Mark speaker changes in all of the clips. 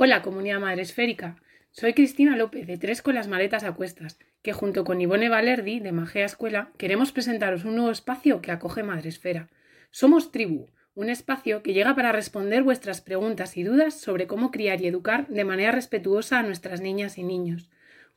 Speaker 1: Hola, comunidad madre esférica. Soy Cristina López de Tres con las maletas a cuestas, que junto con Ivone Valerdi de Magea Escuela queremos presentaros un nuevo espacio que acoge Madresfera. Somos Tribu, un espacio que llega para responder vuestras preguntas y dudas sobre cómo criar y educar de manera respetuosa a nuestras niñas y niños.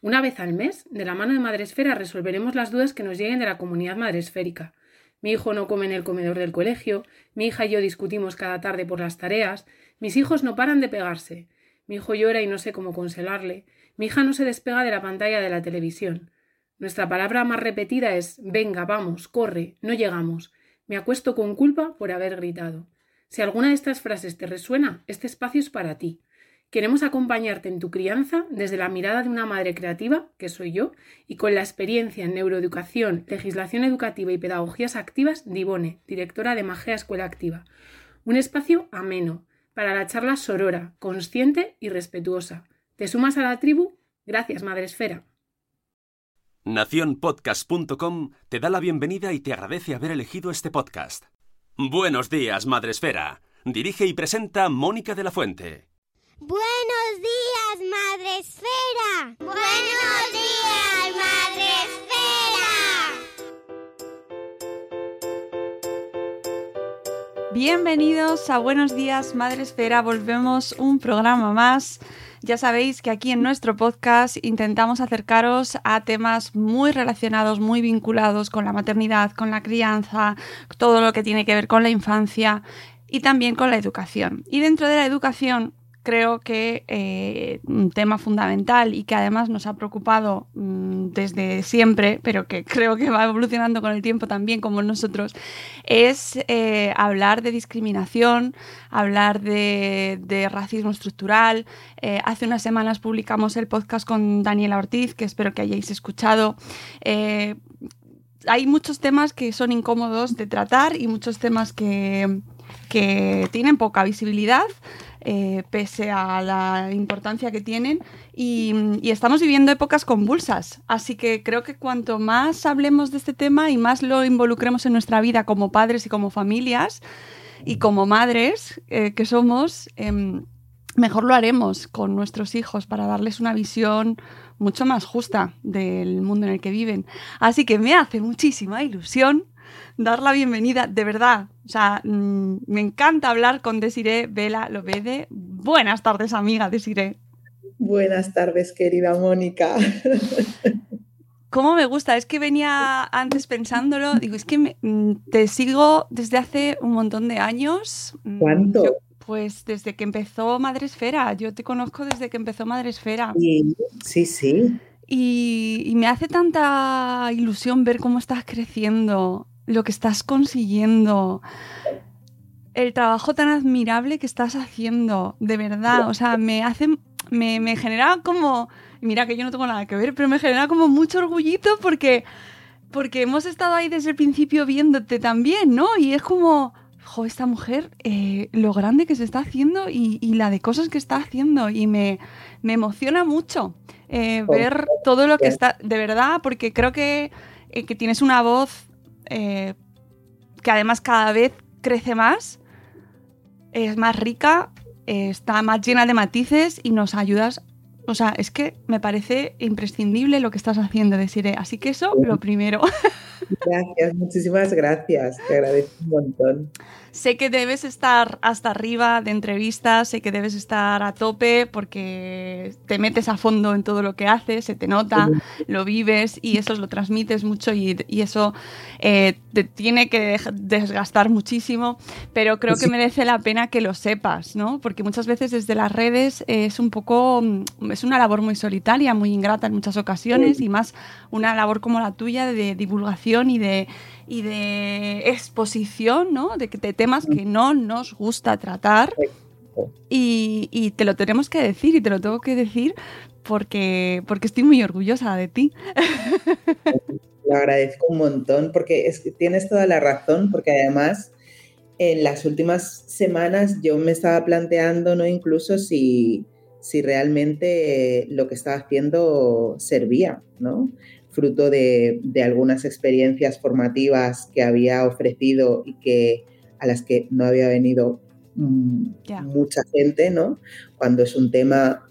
Speaker 1: Una vez al mes, de la mano de Madresfera, resolveremos las dudas que nos lleguen de la comunidad madresférica. Mi hijo no come en el comedor del colegio, mi hija y yo discutimos cada tarde por las tareas, mis hijos no paran de pegarse, mi hijo llora y no sé cómo consolarle, mi hija no se despega de la pantalla de la televisión. Nuestra palabra más repetida es venga, vamos, corre, no llegamos, me acuesto con culpa por haber gritado. Si alguna de estas frases te resuena, este espacio es para ti. Queremos acompañarte en tu crianza desde la mirada de una madre creativa, que soy yo, y con la experiencia en neuroeducación, legislación educativa y pedagogías activas de Ivone, directora de Magea Escuela Activa. Un espacio ameno, para la charla sorora, consciente y respetuosa. ¿Te sumas a la tribu? Gracias, Madre Esfera.
Speaker 2: Naciónpodcast.com te da la bienvenida y te agradece haber elegido este podcast. Buenos días, Madresfera. Dirige y presenta Mónica de la Fuente.
Speaker 3: Buenos días, Madresfera. Buenos días,
Speaker 4: Bienvenidos a Buenos días, Madresfera. Volvemos un programa más. Ya sabéis que aquí en nuestro podcast intentamos acercaros a temas muy relacionados, muy vinculados con la maternidad, con la crianza, todo lo que tiene que ver con la infancia y también con la educación. Y dentro de la educación creo que eh, un tema fundamental y que además nos ha preocupado mmm, desde siempre, pero que creo que va evolucionando con el tiempo también como nosotros, es eh, hablar de discriminación, hablar de, de racismo estructural. Eh, hace unas semanas publicamos el podcast con Daniela Ortiz, que espero que hayáis escuchado eh, hay muchos temas que son incómodos de tratar y muchos temas que, que tienen poca visibilidad, eh, pese a la importancia que tienen. Y, estamos viviendo épocas convulsas. Así que creo que cuanto más hablemos de este tema y más lo involucremos en nuestra vida como padres y como familias y como madres eh, que somos, eh, mejor lo haremos con nuestros hijos para darles una visión mucho más justa del mundo en el que viven. Así que me hace muchísima ilusión dar la bienvenida, de verdad. O sea, mmm, me encanta hablar con Desiree Vela Lobede. Buenas tardes, amiga Desiree.
Speaker 5: Buenas tardes, querida Mónica.
Speaker 4: ¿Cómo me gusta? Es que venía antes pensándolo, digo, es que me, te sigo desde hace un montón de años.
Speaker 5: ¿Cuánto?
Speaker 4: Yo, pues desde que empezó Madresfera. Yo te conozco desde que empezó Madresfera.
Speaker 5: Sí, sí. sí.
Speaker 4: Y, y, me hace tanta ilusión ver cómo estás creciendo, lo que estás consiguiendo, el trabajo tan admirable que estás haciendo, de verdad. O sea, me hace, me, me genera como, mira que yo no tengo nada que ver, pero me genera como mucho orgullito porque, porque hemos estado ahí desde el principio viéndote también, ¿no? Y es como, jo, esta mujer, eh, lo grande que se está haciendo y, y, la de cosas que está haciendo y me, me emociona mucho eh, ver todo lo que está, de verdad, porque creo que, eh, que tienes una voz eh, que además cada vez crece más, es más rica, está más llena de matices y nos ayudas. O sea, es que me parece imprescindible lo que estás haciendo, Desiree. Así que eso, lo primero.
Speaker 5: Gracias, muchísimas gracias. Te agradezco un montón.
Speaker 4: Sé que debes estar hasta arriba de entrevistas, sé que debes estar a tope porque te metes a fondo en todo lo que haces, se te nota, lo vives y eso lo transmites mucho y, eso eh, te tiene que desgastar muchísimo, pero creo que merece la pena que lo sepas, ¿no? Porque muchas veces desde las redes es un poco, mm, es una labor muy solitaria, muy ingrata en muchas ocasiones y más una labor como la tuya de divulgación y de y de exposición, ¿no? De, de temas que no nos gusta tratar. Y, te lo tenemos que decir y te lo tengo que decir porque, porque estoy muy orgullosa de ti.
Speaker 5: Lo agradezco un montón porque es que tienes toda la razón, porque además en las últimas semanas yo me estaba planteando, ¿no? Incluso si, si realmente lo que estaba haciendo servía, ¿no? Fruto de, algunas experiencias formativas que había ofrecido y que a las que no había venido mm, mucha gente, ¿no? Cuando es un tema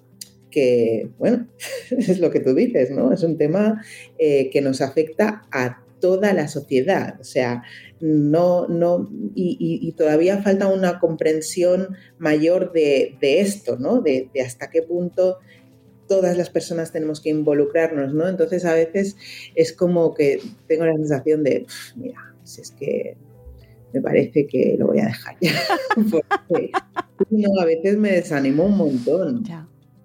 Speaker 5: que, bueno, es lo que tú dices, ¿no? Es un tema eh, que nos afecta a toda la sociedad, o sea, no, no, y, todavía falta una comprensión mayor de, esto, ¿no? de, hasta qué punto todas las personas tenemos que involucrarnos, ¿no? Entonces a veces es como que tengo la sensación de, mira, si es que me parece que lo voy a dejar ya. porque, no, a veces me desanimo un montón.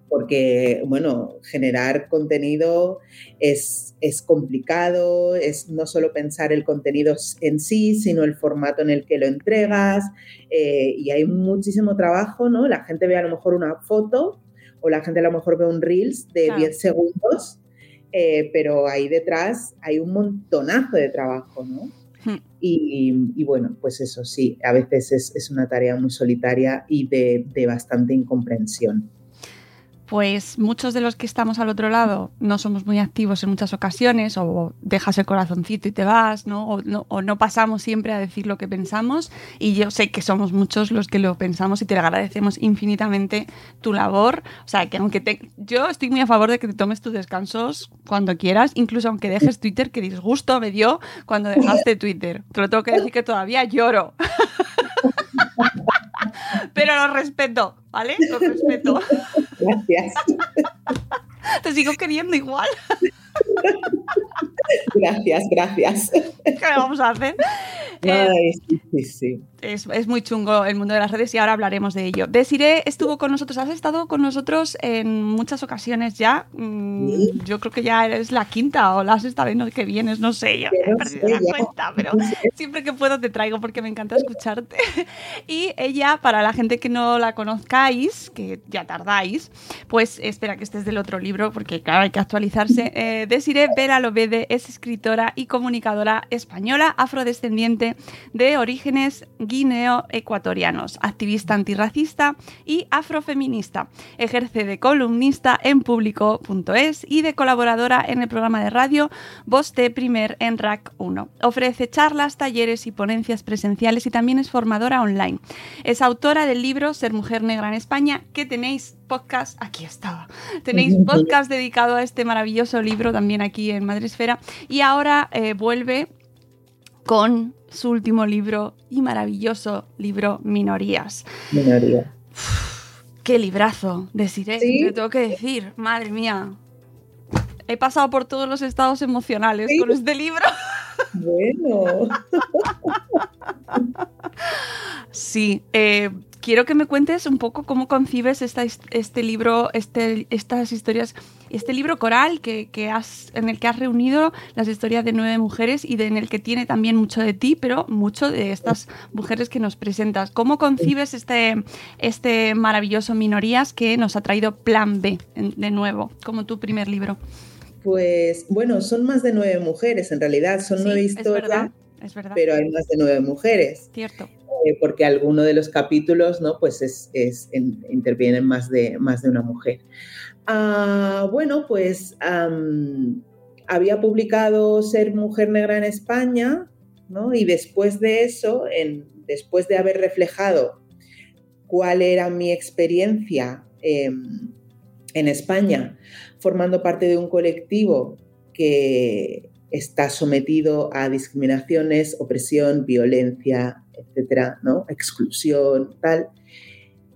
Speaker 5: Porque, bueno, generar contenido es, es complicado, es no solo pensar el contenido en sí, sino el formato en el que lo entregas, eh, y hay muchísimo trabajo, ¿no? La gente ve a lo mejor una foto o la gente a lo mejor ve un Reels de 10 segundos, eh, pero ahí detrás hay un montonazo de trabajo, ¿no? Hmm. Y, bueno, pues eso sí, a veces es, una tarea muy solitaria y de bastante incomprensión
Speaker 4: pues muchos de los que estamos al otro lado no somos muy activos en muchas ocasiones o dejas el corazoncito y te vas, ¿no? O, no, pasamos siempre a decir lo que pensamos y yo sé que somos muchos los que lo pensamos y te agradecemos infinitamente tu labor. O sea, que aunque te, yo estoy muy a favor de que te tomes tus descansos cuando quieras, incluso aunque dejes Twitter, que disgusto me dio cuando dejaste Twitter. Te lo tengo que decir que todavía lloro. Pero lo respeto, ¿vale? Lo respeto.
Speaker 5: Gracias.
Speaker 4: Te sigo queriendo igual.
Speaker 5: Gracias, gracias.
Speaker 4: ¿Qué vamos a hacer?
Speaker 5: Ay, sí, sí, sí
Speaker 4: es, muy chungo el mundo de las redes y ahora hablaremos de ello. Desiree estuvo con nosotros, has estado con nosotros en muchas ocasiones ya. Mm, yo creo que ya eres la quinta o la estado viendo que vienes, no sé, yo he perdido la cuenta, pero siempre que puedo te traigo porque me encanta escucharte. Y ella, para la gente que no la conozcáis, que ya tardáis, pues espera que estés del otro libro porque claro, hay que actualizarse. Eh, Desiree Vera Lobede es escritora y comunicadora española afrodescendiente de orígenes guineo-ecuatorianos, activista antirracista y afrofeminista. Ejerce de columnista en público.es y de colaboradora en el programa de radio de Primer en RAC 1. Ofrece charlas, talleres y ponencias presenciales y también es formadora online. Es autora del libro Ser Mujer Negra en España, que tenéis podcast, aquí estaba, tenéis podcast dedicado a este maravilloso libro también aquí en Madresfera y ahora eh, vuelve con su último libro y maravilloso libro Minorías.
Speaker 5: Minoría.
Speaker 4: qué librazo, deciré, te tengo que decir, madre mía. He pasado por todos los estados emocionales con este libro.
Speaker 5: Bueno.
Speaker 4: sí, eh, quiero que me cuentes un poco cómo concibes este libro, este, estas historias, este libro coral que, has, en el que has reunido las historias de nueve mujeres y en el que tiene también mucho de ti, pero mucho de estas mujeres que nos presentas. ¿Cómo concibes este, este maravilloso Minorías que nos ha traído Plan B de nuevo, como tu primer libro?
Speaker 5: Pues bueno, son más de nueve mujeres en realidad, son nueve historias. Es verdad. Pero hay más de nueve mujeres.
Speaker 4: Cierto.
Speaker 5: Eh, porque alguno de los capítulos, ¿no? Pues es, intervienen más de, más de una mujer. Ah, bueno, pues había publicado Ser Mujer Negra en España, ¿no? Y después de eso, después de haber reflejado cuál era mi experiencia em, en España, formando parte de un colectivo que, está sometido a discriminaciones, opresión, violencia, etcétera, ¿no? Exclusión, tal.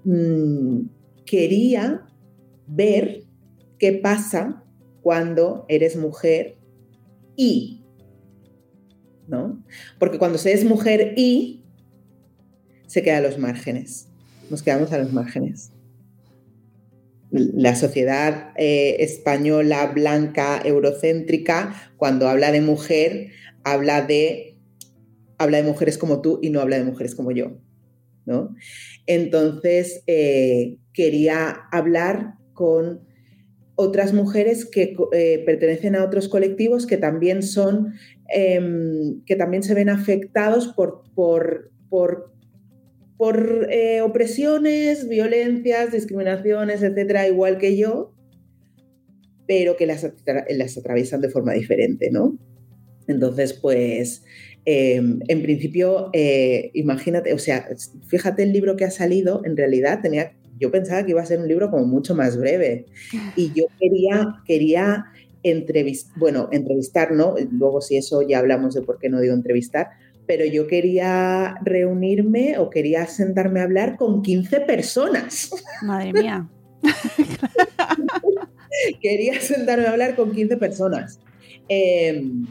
Speaker 5: Mm, quería ver qué pasa cuando eres mujer y, ¿no? Porque cuando se es mujer y, se queda a los márgenes, nos quedamos a los márgenes. La sociedad eh, española, blanca, eurocéntrica, cuando habla de mujer, habla de, habla de mujeres como tú y no habla de mujeres como yo. ¿no? Entonces, eh, quería hablar con otras mujeres que eh, pertenecen a otros colectivos que también son, em, que también se ven afectados por, por, por, por eh, opresiones, violencias, discriminaciones, etcétera, igual que yo, pero que las, las atraviesan de forma diferente, ¿no? Entonces, pues, em, en principio, eh, imagínate, o sea, fíjate el libro que ha salido, en realidad tenía yo pensaba que iba a ser un libro como mucho más breve. Y yo quería, quería entrevistar, bueno, entrevistar, ¿no? Luego si eso ya hablamos de por qué no digo entrevistar, pero yo quería reunirme o quería sentarme a hablar con 15 personas.
Speaker 4: Madre mía.
Speaker 5: quería sentarme a hablar con 15 personas. Em,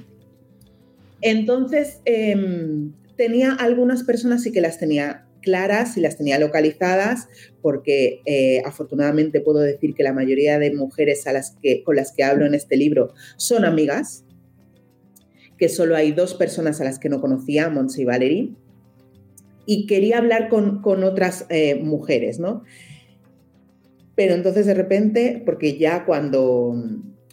Speaker 5: entonces, em, tenía algunas personas sí que las tenía claras y las tenía localizadas, porque eh, afortunadamente puedo decir que la mayoría de mujeres a las que, con las que hablo en este libro son amigas, que solo hay dos personas a las que no conocía, Monse y Valerie, y quería hablar con, otras eh, mujeres, ¿no? Pero entonces de repente, porque ya cuando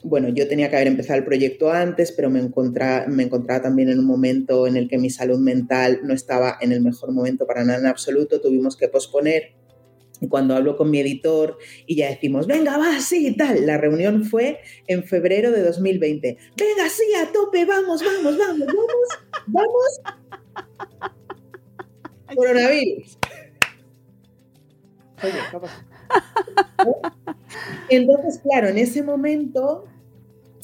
Speaker 5: bueno, yo tenía que haber empezado el proyecto antes, pero me encontraba, me encontraba también en un momento en el que mi salud mental no estaba en el mejor momento para nada en absoluto, tuvimos que posponer. Y cuando hablo con mi editor y ya decimos, venga, va, sí, y tal, la reunión fue en febrero de 2020. Venga, sí, a tope, vamos, vamos, vamos, vamos, vamos. Coronavirus. Oye, Entonces, claro, en ese momento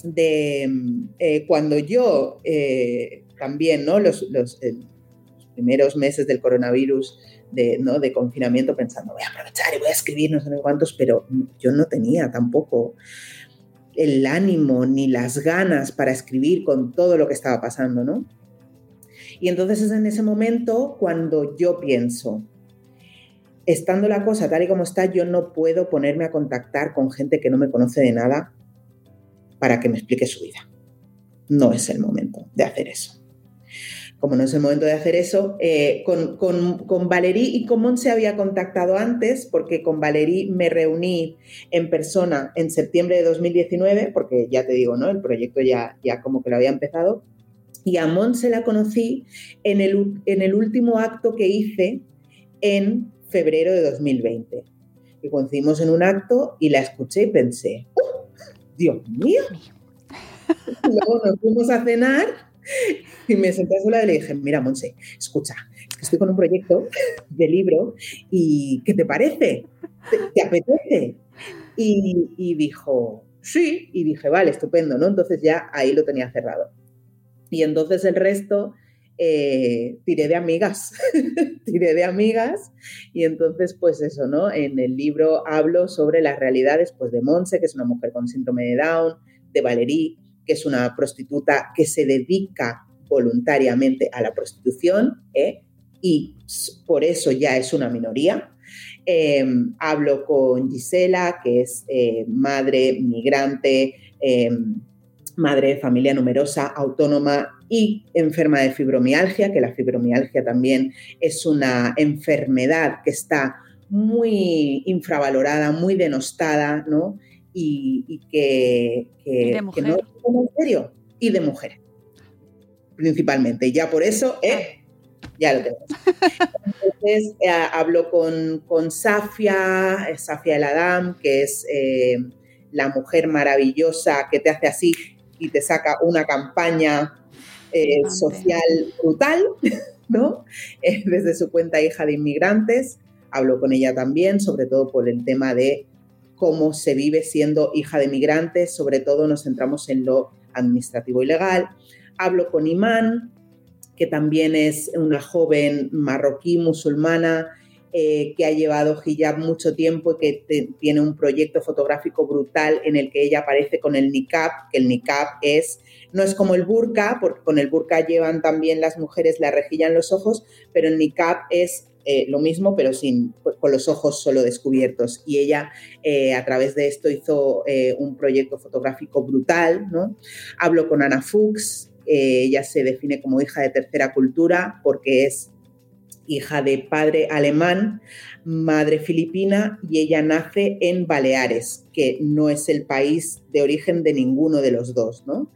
Speaker 5: de eh, cuando yo eh, también, ¿no? Los, los, primeros meses del coronavirus, de, ¿no? de confinamiento, pensando, voy a aprovechar y voy a escribir no sé cuántos, pero yo no tenía tampoco el ánimo ni las ganas para escribir con todo lo que estaba pasando, ¿no? Y entonces es en ese momento cuando yo pienso, estando la cosa tal y como está, yo no puedo ponerme a contactar con gente que no me conoce de nada para que me explique su vida. No es el momento de hacer eso. Como no es el momento de hacer eso, eh, con, con, y con Mon se había contactado antes, porque con Valerí me reuní en persona en septiembre de 2019, porque ya te digo, ¿no? El proyecto ya, ya como que lo había empezado. Y a Mon se la conocí en el último acto que hice en febrero de 2020. Y coincidimos en un acto y la escuché y pensé, ¡Oh, Dios mío. Luego nos fuimos a cenar y me senté a su lado y le dije, mira, Monse, escucha, estoy con un proyecto de libro y ¿qué te parece? ¿Te, apetece? Y, y, dijo, sí, y dije, vale, estupendo, ¿no? Entonces ya ahí lo tenía cerrado. Y entonces el resto eh, tiré de amigas, tiré de amigas y entonces pues eso, ¿no? En el libro hablo sobre las realidades pues de Monse, que es una mujer con síndrome de Down, de Valerie, que es una prostituta que se dedica voluntariamente a la prostitución ¿eh? y por eso ya es una minoría. Em, hablo con Gisela, que es eh, madre migrante, em, madre de familia numerosa, autónoma y enferma de fibromialgia, que la fibromialgia también es una enfermedad que está muy infravalorada, muy denostada, ¿no? Y, que, no es en serio, y de mujer, principalmente. Y ya por eso, ¿eh? ya lo tenemos. Entonces, eh, hablo con, con Safia, Safia El Adam, que es eh, la mujer maravillosa que te hace así y te saca una campaña eh, social brutal, ¿no? Eh, desde su cuenta hija de inmigrantes. Hablo con ella también, sobre todo por el tema de cómo se vive siendo hija de inmigrantes, sobre todo nos centramos en lo administrativo y legal. Hablo con Imán, que también es una joven marroquí musulmana eh, que ha llevado hijab mucho tiempo y que tiene un proyecto fotográfico brutal en el que ella aparece con el niqab, que el niqab es, no es como el burka, porque con el burka llevan también las mujeres la rejilla en los ojos, pero el niqab es eh, lo mismo, pero sin, con los ojos solo descubiertos. Y ella eh, a través de esto hizo un proyecto fotográfico brutal. ¿no? Hablo con Ana Fuchs, ella se define como hija de tercera cultura porque es hija de padre alemán, madre filipina y ella nace en Baleares, que no es el país de origen de ninguno de los dos, ¿no?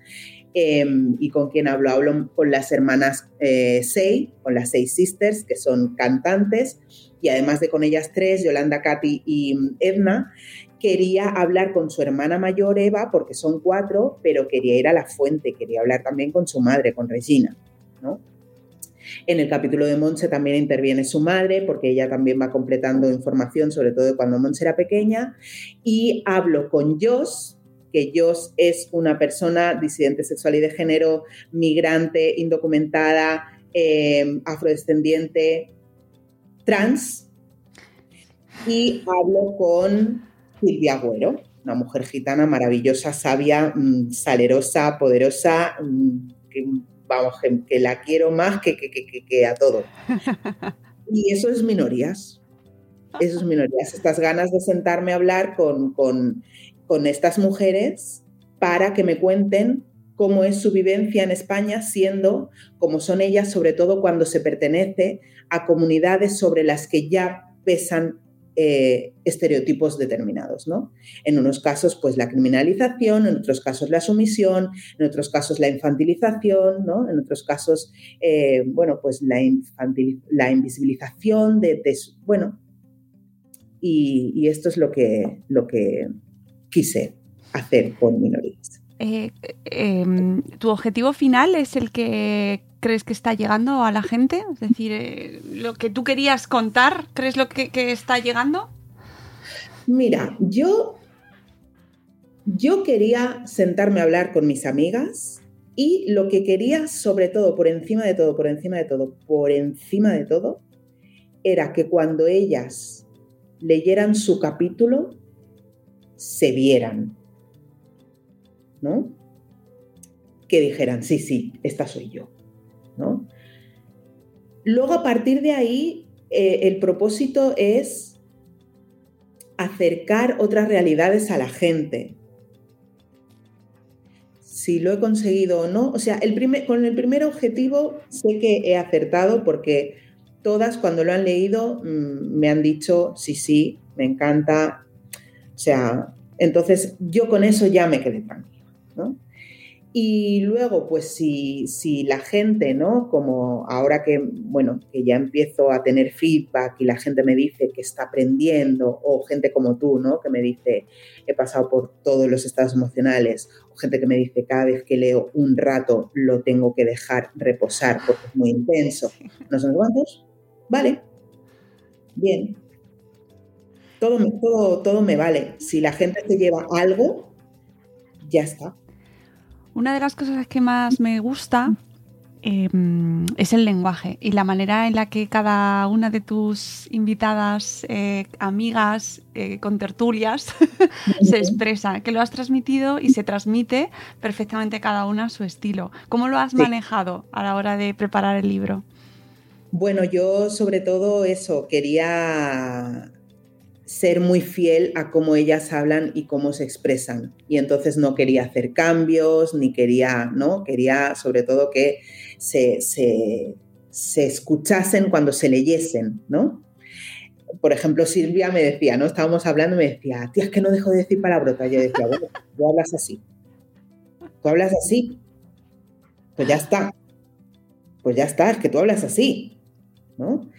Speaker 5: Em, y con quien hablo, hablo con las hermanas eh, Sei, con las Seis Sisters, que son cantantes, y además de con ellas tres, Yolanda, Katy y Edna, quería hablar con su hermana mayor Eva, porque son cuatro, pero quería ir a la fuente, quería hablar también con su madre, con Regina, ¿no? En el capítulo de Monse también interviene su madre, porque ella también va completando información, sobre todo cuando Monse era pequeña. Y hablo con Jos, que Jos es una persona disidente sexual y de género, migrante, indocumentada, eh, afrodescendiente, trans. Y hablo con Silvia Agüero, una mujer gitana maravillosa, sabia, mm, salerosa, poderosa, mm, vamos, que, la quiero más que, que, a todo. Y eso es minorías. Eso es minorías. Estas ganas de sentarme a hablar con, con, con estas mujeres para que me cuenten cómo es su vivencia en España, siendo como son ellas, sobre todo cuando se pertenece a comunidades sobre las que ya pesan eh, estereotipos determinados, ¿no? En unos casos, pues la criminalización, en otros casos la sumisión, en otros casos la infantilización, ¿no? En otros casos, eh, bueno, pues la, la invisibilización de, bueno, y, esto es lo que, lo que quise hacer con minorías.
Speaker 4: Eh, em, ¿Tu objetivo final es el que crees que está llegando a la gente? Es decir, eh, lo que tú querías contar, ¿crees lo que, está llegando?
Speaker 5: Mira, yo, yo quería sentarme a hablar con mis amigas y lo que quería, sobre todo, por encima de todo, por encima de todo, por encima de todo, era que cuando ellas leyeran su capítulo, se vieran, ¿no? Que dijeran, sí, sí, esta soy yo. Luego, a partir de ahí, eh, el propósito es acercar otras realidades a la gente. Si lo he conseguido o no, o sea, el con el primer objetivo sé que he acertado porque todas cuando lo han leído mm, me han dicho, sí, sí, me encanta. O sea, entonces yo con eso ya me quedé tranquila. ¿no? Y luego, pues si, si, la gente, ¿no? Como ahora que, bueno, que ya empiezo a tener feedback y la gente me dice que está aprendiendo, o gente como tú, ¿no? Que me dice, he pasado por todos los estados emocionales, o gente que me dice, cada vez que leo un rato lo tengo que dejar reposar porque es muy intenso. ¿No son cuántos? Vale. Bien. Todo, todo, todo me vale. Si la gente se lleva algo, ya está.
Speaker 4: Una de las cosas que más me gusta em, es el lenguaje y la manera en la que cada una de tus invitadas, eh, amigas, eh, con tertulias, se expresa, que lo has transmitido y se transmite perfectamente cada una su estilo. ¿Cómo lo has manejado a la hora de preparar el libro?
Speaker 5: Bueno, yo sobre todo eso, quería ser muy fiel a cómo ellas hablan y cómo se expresan. Y entonces no quería hacer cambios, ni quería, ¿no? Quería sobre todo que se, escuchasen cuando se leyesen, ¿no? Por ejemplo, Silvia me decía, ¿no? Estábamos hablando y me decía, tía, es que no dejo de decir palabrota. Yo decía, bueno, tú hablas así. Tú hablas así. Pues ya está. Pues ya está, es que tú hablas así, ¿no?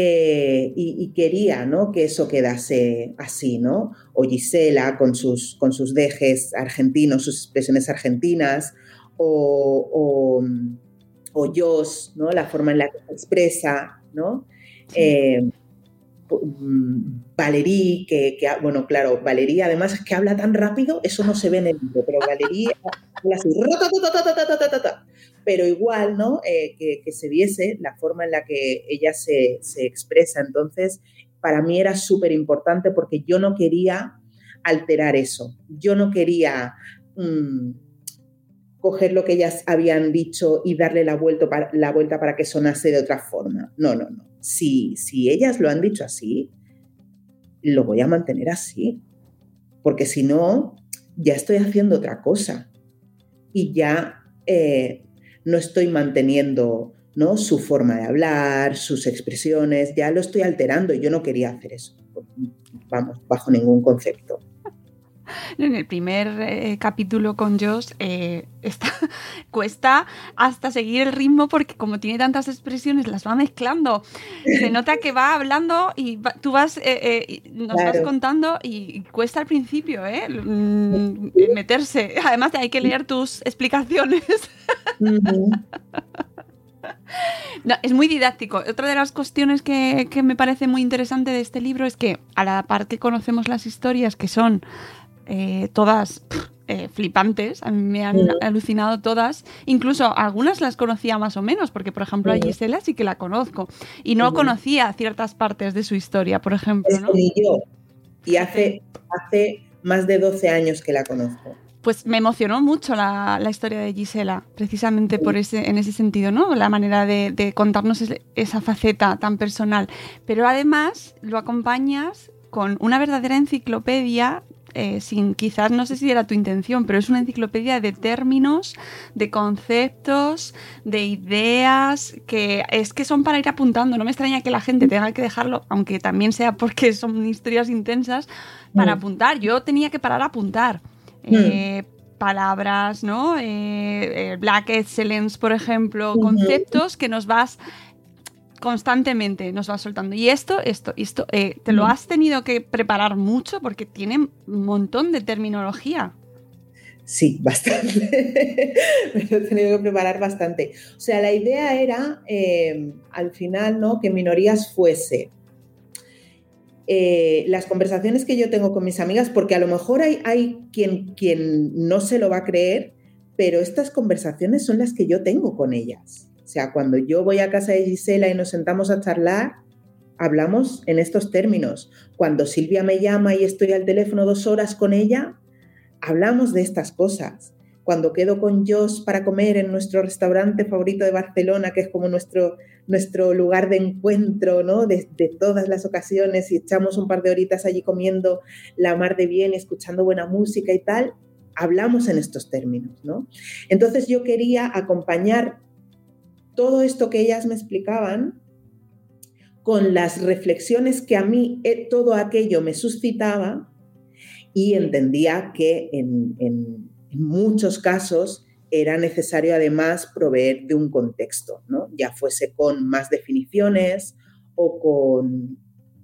Speaker 5: Eh, y, quería ¿no? que eso quedase así, ¿no? O Gisela con sus, con sus dejes argentinos, sus expresiones argentinas, o, o, o Jos, ¿no? La forma en la que se expresa, ¿no? Eh, mm, Valerie, que, bueno, claro, Valerie además que habla tan rápido, eso no se ve en el libro, pero Valerie habla así, pero igual, ¿no? Eh, que, se viese la forma en la que ella se, expresa. Entonces, para mí era súper importante porque yo no quería alterar eso. Yo no quería mm, coger lo que ellas habían dicho y darle la vuelta, para, la vuelta para que sonase de otra forma. No, no, no. Si, si ellas lo han dicho así, lo voy a mantener así. Porque si no, ya estoy haciendo otra cosa. Y ya eh, no estoy manteniendo ¿no? su forma de hablar, sus expresiones, ya lo estoy alterando y yo no quería hacer eso, vamos, bajo ningún concepto.
Speaker 4: En el primer eh, capítulo con Josh eh, cuesta hasta seguir el ritmo porque como tiene tantas expresiones las va mezclando. Se nota que va hablando y tú vas, eh, nos vas contando y cuesta al principio mm, meterse. Además hay que leer tus explicaciones. es muy didáctico. Otra de las cuestiones que, que, me parece muy interesante de este libro es que a la par que conocemos las historias que son eh, todas eh, flipantes, a mí me han alucinado todas, incluso algunas las conocía más o menos, porque por ejemplo a Gisela sí que la conozco y no conocía ciertas partes de su historia, por ejemplo. ¿no?
Speaker 5: Y yo, y hace, hace más de 12 años que la conozco
Speaker 4: pues me emocionó mucho la, historia de Gisela, precisamente por ese, en ese sentido, ¿no? La manera de, de, contarnos esa faceta tan personal. Pero además lo acompañas con una verdadera enciclopedia eh, sin quizás, no sé si era tu intención, pero es una enciclopedia de términos, de conceptos, de ideas, que es que son para ir apuntando. No me extraña que la gente tenga que dejarlo, aunque también sea porque son historias intensas, para mm. apuntar. Yo tenía que parar a apuntar. Mm. Eh, palabras, ¿no? Eh, Black Excellence, por ejemplo, conceptos que nos vas constantemente nos va soltando. Y esto, esto, esto, eh, ¿te lo mm. has tenido que preparar mucho? Porque tiene un montón de terminología.
Speaker 5: Sí, bastante. Me lo he tenido que preparar bastante. O sea, la idea era, eh, al final, ¿no? Que minorías fuese. Eh, las conversaciones que yo tengo con mis amigas, porque a lo mejor hay, hay quien, quien no se lo va a creer, pero estas conversaciones son las que yo tengo con ellas. O sea, cuando yo voy a casa de Gisela y nos sentamos a charlar, hablamos en estos términos. Cuando Silvia me llama y estoy al teléfono dos horas con ella, hablamos de estas cosas. Cuando quedo con Jos para comer en nuestro restaurante favorito de Barcelona, que es como nuestro, nuestro lugar de encuentro, ¿no? De, todas las ocasiones y echamos un par de horitas allí comiendo la mar de bien, escuchando buena música y tal, hablamos en estos términos, ¿no? Entonces yo quería acompañar todo esto que ellas me explicaban con las reflexiones que a mí eh, todo aquello me suscitaba y entendía que en, muchos casos era necesario además proveer de un contexto, ¿no? ya fuese con más definiciones o con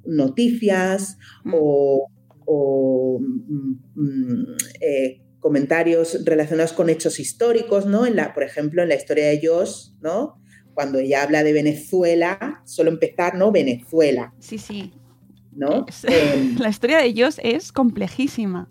Speaker 5: noticias mm. o, mm, mm, eh, comentarios relacionados con hechos históricos, ¿no? En la, por ejemplo, en la historia de Josh, ¿no? Cuando ella habla de Venezuela, solo empezar, ¿no? Venezuela.
Speaker 4: Sí, sí.
Speaker 5: ¿No?
Speaker 4: Em, la historia de ellos es complejísima.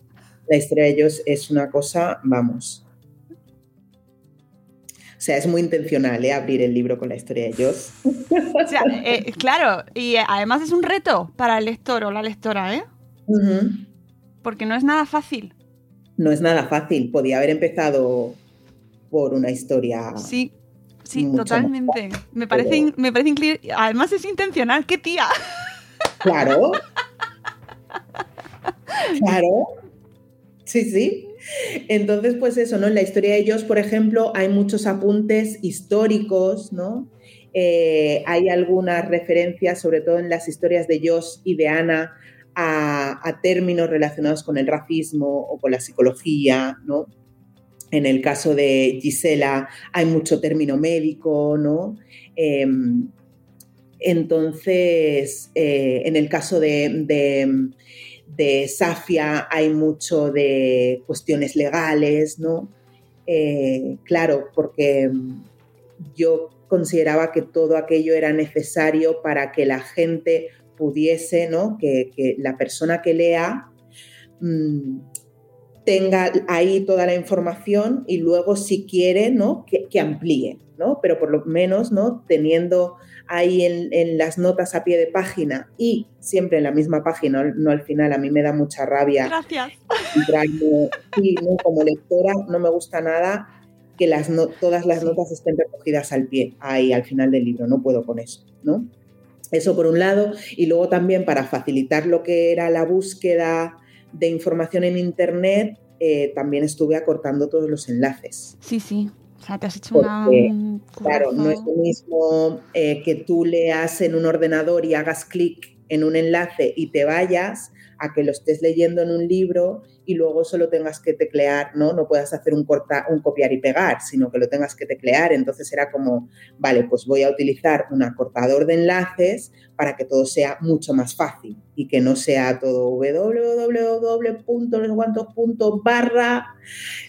Speaker 5: La historia de ellos es una cosa, vamos. O sea, es muy intencional ¿eh? abrir el libro con la historia de ellos.
Speaker 4: O sea, eh, claro, y además es un reto para el lector o la lectora, ¿eh? Porque no es nada fácil.
Speaker 5: No es nada fácil. Podía haber empezado por una historia.
Speaker 4: Sí, Sí, totalmente. Me parece, me parece increíble. Además es intencional, qué tía.
Speaker 5: Claro. claro. Sí, sí. Entonces, pues eso, ¿no? En la historia de ellos, por ejemplo, hay muchos apuntes históricos, ¿no? Eh, hay algunas referencias, sobre todo en las historias de Josh y de Ana, a, a, términos relacionados con el racismo o con la psicología, ¿no? En el caso de Gisela hay mucho término médico, ¿no? Em, entonces, eh, en el caso de, Safia hay mucho de cuestiones legales, ¿no? Eh, claro, porque yo consideraba que todo aquello era necesario para que la gente pudiese, ¿no? Que, que la persona que lea mm, tenga ahí toda la información y luego si quiere, ¿no? Que, que amplíe, ¿no? Pero por lo menos, ¿no? Teniendo ahí en, en, las notas a pie de página y siempre en la misma página, no al final, a mí me da mucha rabia.
Speaker 4: Gracias.
Speaker 5: Y, ¿no? como lectora no me gusta nada que las no, todas las notas estén recogidas al pie, ahí al final del libro, no puedo con eso, ¿no? Eso por un lado, y luego también para facilitar lo que era la búsqueda de información en Internet, eh, también estuve acortando todos los enlaces.
Speaker 4: Sí, sí. O sea, te has hecho
Speaker 5: Porque,
Speaker 4: una.
Speaker 5: Claro, no es lo mismo eh, que tú leas en un ordenador y hagas clic en un enlace y te vayas a que lo estés leyendo en un libro y luego solo tengas que teclear, ¿no? No puedas hacer un, corta, un copiar y pegar, sino que lo tengas que teclear. Entonces era como, vale, pues voy a utilizar un acortador de enlaces para que todo sea mucho más fácil y que no sea todo www.barra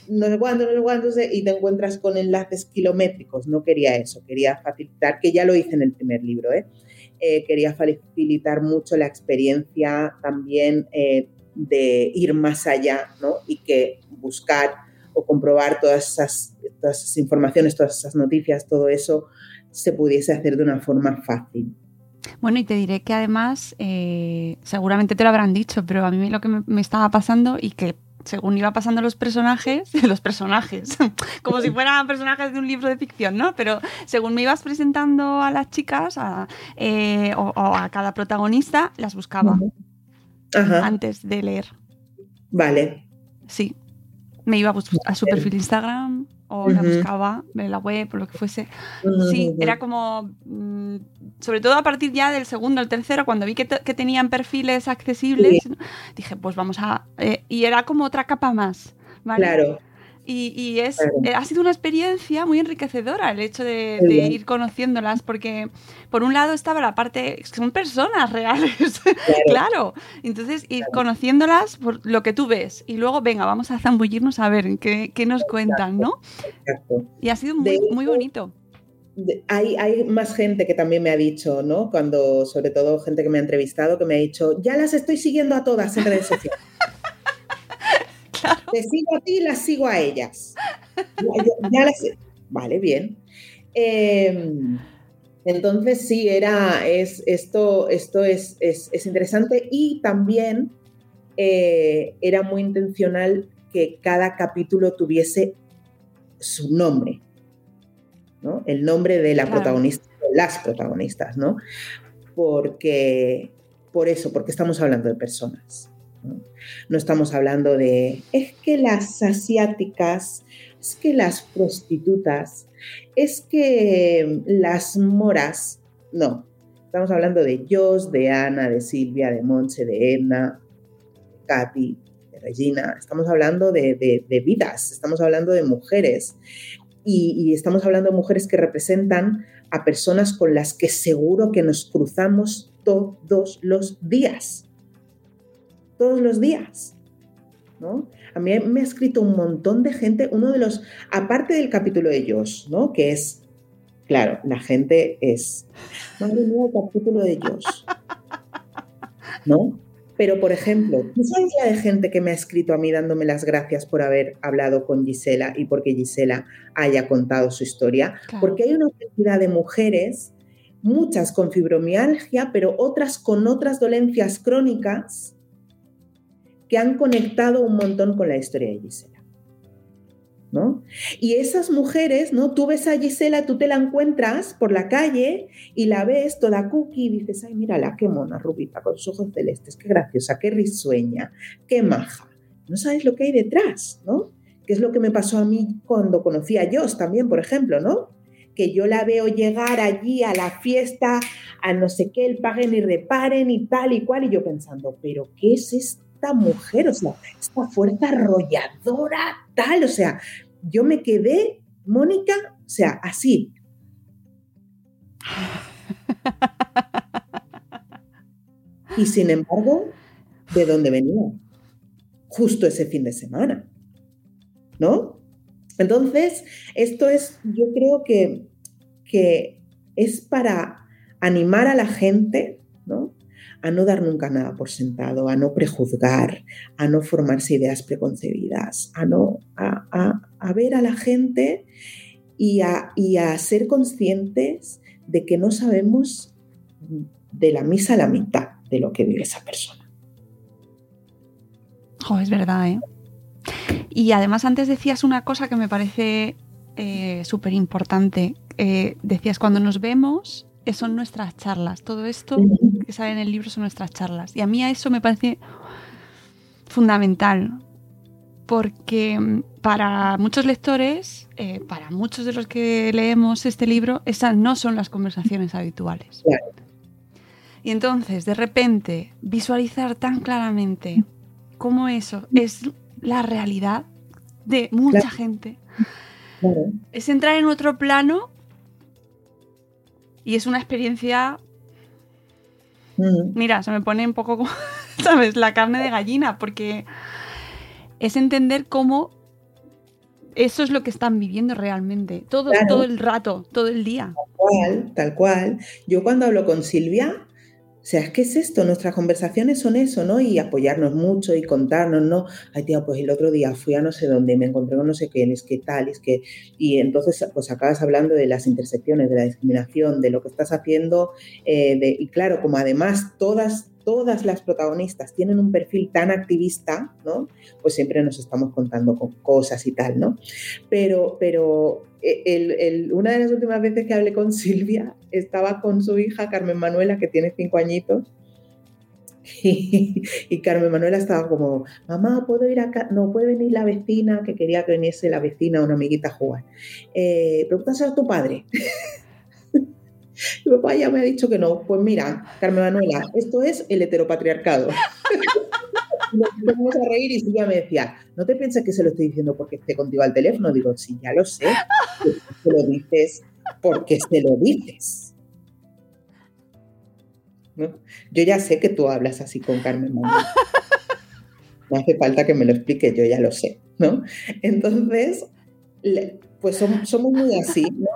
Speaker 5: no sé cuánto, no sé cuánto, y te encuentras con enlaces kilométricos. No quería eso, quería facilitar, que ya lo hice en el primer libro, ¿eh? Eh, quería facilitar mucho la experiencia también eh, de ir más allá ¿no? y que buscar o comprobar todas esas, todas esas informaciones, todas esas noticias, todo eso se pudiese hacer de una forma fácil.
Speaker 4: Bueno, y te diré que además, eh, seguramente te lo habrán dicho, pero a mí lo que me, me estaba pasando y que según iba pasando los personajes, los personajes, como si fueran personajes de un libro de ficción, ¿no? Pero según me ibas presentando a las chicas a, eh, o, o, a cada protagonista, las buscaba
Speaker 5: Ajá.
Speaker 4: antes de leer.
Speaker 5: Vale.
Speaker 4: Sí. Me iba a su perfil de Instagram o la buscaba en la web o lo que fuese. Sí, era como, mm, sobre todo a partir ya del segundo, el tercero, cuando vi que, que tenían perfiles accesibles, sí. dije, pues vamos a... Eh, y era como otra capa más. ¿vale?
Speaker 5: Claro.
Speaker 4: Y, y es, eh, ha sido una experiencia muy enriquecedora el hecho de, de, ir conociéndolas, porque por un lado estaba la parte, son personas reales, claro. claro. Entonces, ir conociéndolas por lo que tú ves y luego, venga, vamos a zambullirnos a ver qué, qué nos cuentan, ¿no?
Speaker 5: Exacto.
Speaker 4: Y ha sido muy, muy bonito.
Speaker 5: Hay, hay, más gente que también me ha dicho, ¿no? Cuando, sobre todo gente que me ha entrevistado, que me ha dicho, ya las estoy siguiendo a todas en redes sociales. Claro. Te sigo a ti y las sigo a ellas. Ya, ya las... Vale, bien. Eh, entonces, sí, era, es, esto, esto es, es, es interesante y también eh, era muy intencional que cada capítulo tuviese su nombre, ¿no? El nombre de la claro. protagonista, de las protagonistas, ¿no? Porque, por eso, porque estamos hablando de personas. ¿No? estamos hablando de, es que las asiáticas, es que las prostitutas, es que las moras, no. Estamos hablando de Jos, de Ana, de Silvia, de Monse, de Edna, de Katy, de Regina. Estamos hablando de, de, vidas, estamos hablando de mujeres. Y, estamos hablando de mujeres que representan a personas con las que seguro que nos cruzamos todos los días todos los días. ¿no? A mí me ha escrito un montón de gente, uno de los, aparte del capítulo de Josh, ¿no? que es, claro, la gente es, madre mía, el capítulo de Josh. ¿No? Pero, por ejemplo, ¿tú sabes la de gente que me ha escrito a mí dándome las gracias por haber hablado con Gisela y porque Gisela haya contado su historia? Claro. Porque hay una cantidad de mujeres, muchas con fibromialgia, pero otras con otras dolencias crónicas, que han conectado un montón con la historia de Gisela. ¿no? Y esas mujeres, ¿no? Tú ves a Gisela, tú te la encuentras por la calle y la ves toda cookie y dices, ay, mírala, qué mona, rubita, con sus ojos celestes, qué graciosa, qué risueña, qué maja. No sabes lo que hay detrás, ¿no? Que es lo que me pasó a mí cuando conocí a Joss también, por ejemplo, ¿no? Que yo la veo llegar allí a la fiesta, a no sé qué, el paguen y reparen y tal y cual, y yo pensando, pero ¿qué es esto? Mujer, o sea, esta fuerza arrolladora, tal, o sea, yo me quedé, Mónica, o sea, así. Y sin embargo, ¿de dónde venía? Justo ese fin de semana, ¿no? Entonces, esto es, yo creo que, que es para animar a la gente, ¿no? A no dar nunca nada por sentado, a no prejuzgar, a no formarse ideas preconcebidas, a, no, a, ver a la gente y a, y a ser conscientes de que no sabemos de la misa a la mitad de lo que vive esa persona.
Speaker 4: Oh, es verdad, ¿eh? Y además antes decías una cosa que me parece eh, súper importante. Eh, decías, cuando nos vemos, son nuestras charlas. Todo esto que sale en el libro son nuestras charlas. Y a mí a eso me parece fundamental. Porque mm, para muchos lectores, eh, para muchos de los que leemos este libro, esas no son las conversaciones habituales. Y entonces, de repente, visualizar tan claramente cómo eso es la realidad de mucha gente, es entrar en otro plano y es una experiencia... Mm. Mira, se me pone un poco, ¿sabes? La carne de gallina, porque es entender cómo eso es lo que están viviendo realmente, todo, todo el rato, todo el día.
Speaker 5: Tal cual, tal cual. Yo cuando hablo con Silvia, o sea, que es esto, nuestras conversaciones son eso, ¿no? Y apoyarnos mucho y contarnos, ¿no? Ay, tía, pues el otro día fui a no sé dónde, me encontré con no sé quién, es que tal, es que... Y entonces, pues acabas hablando de las intersecciones, de la discriminación, de lo que estás haciendo, eh, de, y claro, como además todas todas las protagonistas tienen un perfil tan activista, ¿no? Pues siempre nos estamos contando con cosas y tal, ¿no? Pero, pero e, una de las últimas veces que hablé con Silvia estaba con su hija Carmen Manuela, que tiene cinco añitos, y, Carmen Manuela estaba como, mamá, ¿puedo ir acá? No, puede venir la vecina, que quería que viniese la vecina, una amiguita a jugar. Eh, a tu padre. Mi papá ya me ha dicho que no. Pues mira, Carmen Manuela, esto es el heteropatriarcado. nos empezamos a reír y Silvia me decía, no te pienses que se lo estoy diciendo porque esté contigo al teléfono. Digo, sí, ya lo sé. Se lo dices porque se lo dices. Yo ya sé que tú hablas así con Carmen Manuela. No hace falta que me lo explique, yo ya lo sé, ¿no? Entonces, pues somos, muy así, ¿no?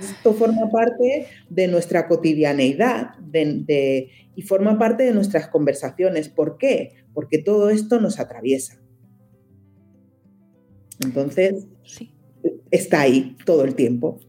Speaker 5: Esto forma parte de nuestra cotidianeidad y forma parte de nuestras conversaciones. ¿Por qué? Porque todo esto nos atraviesa. Entonces, está ahí todo el tiempo.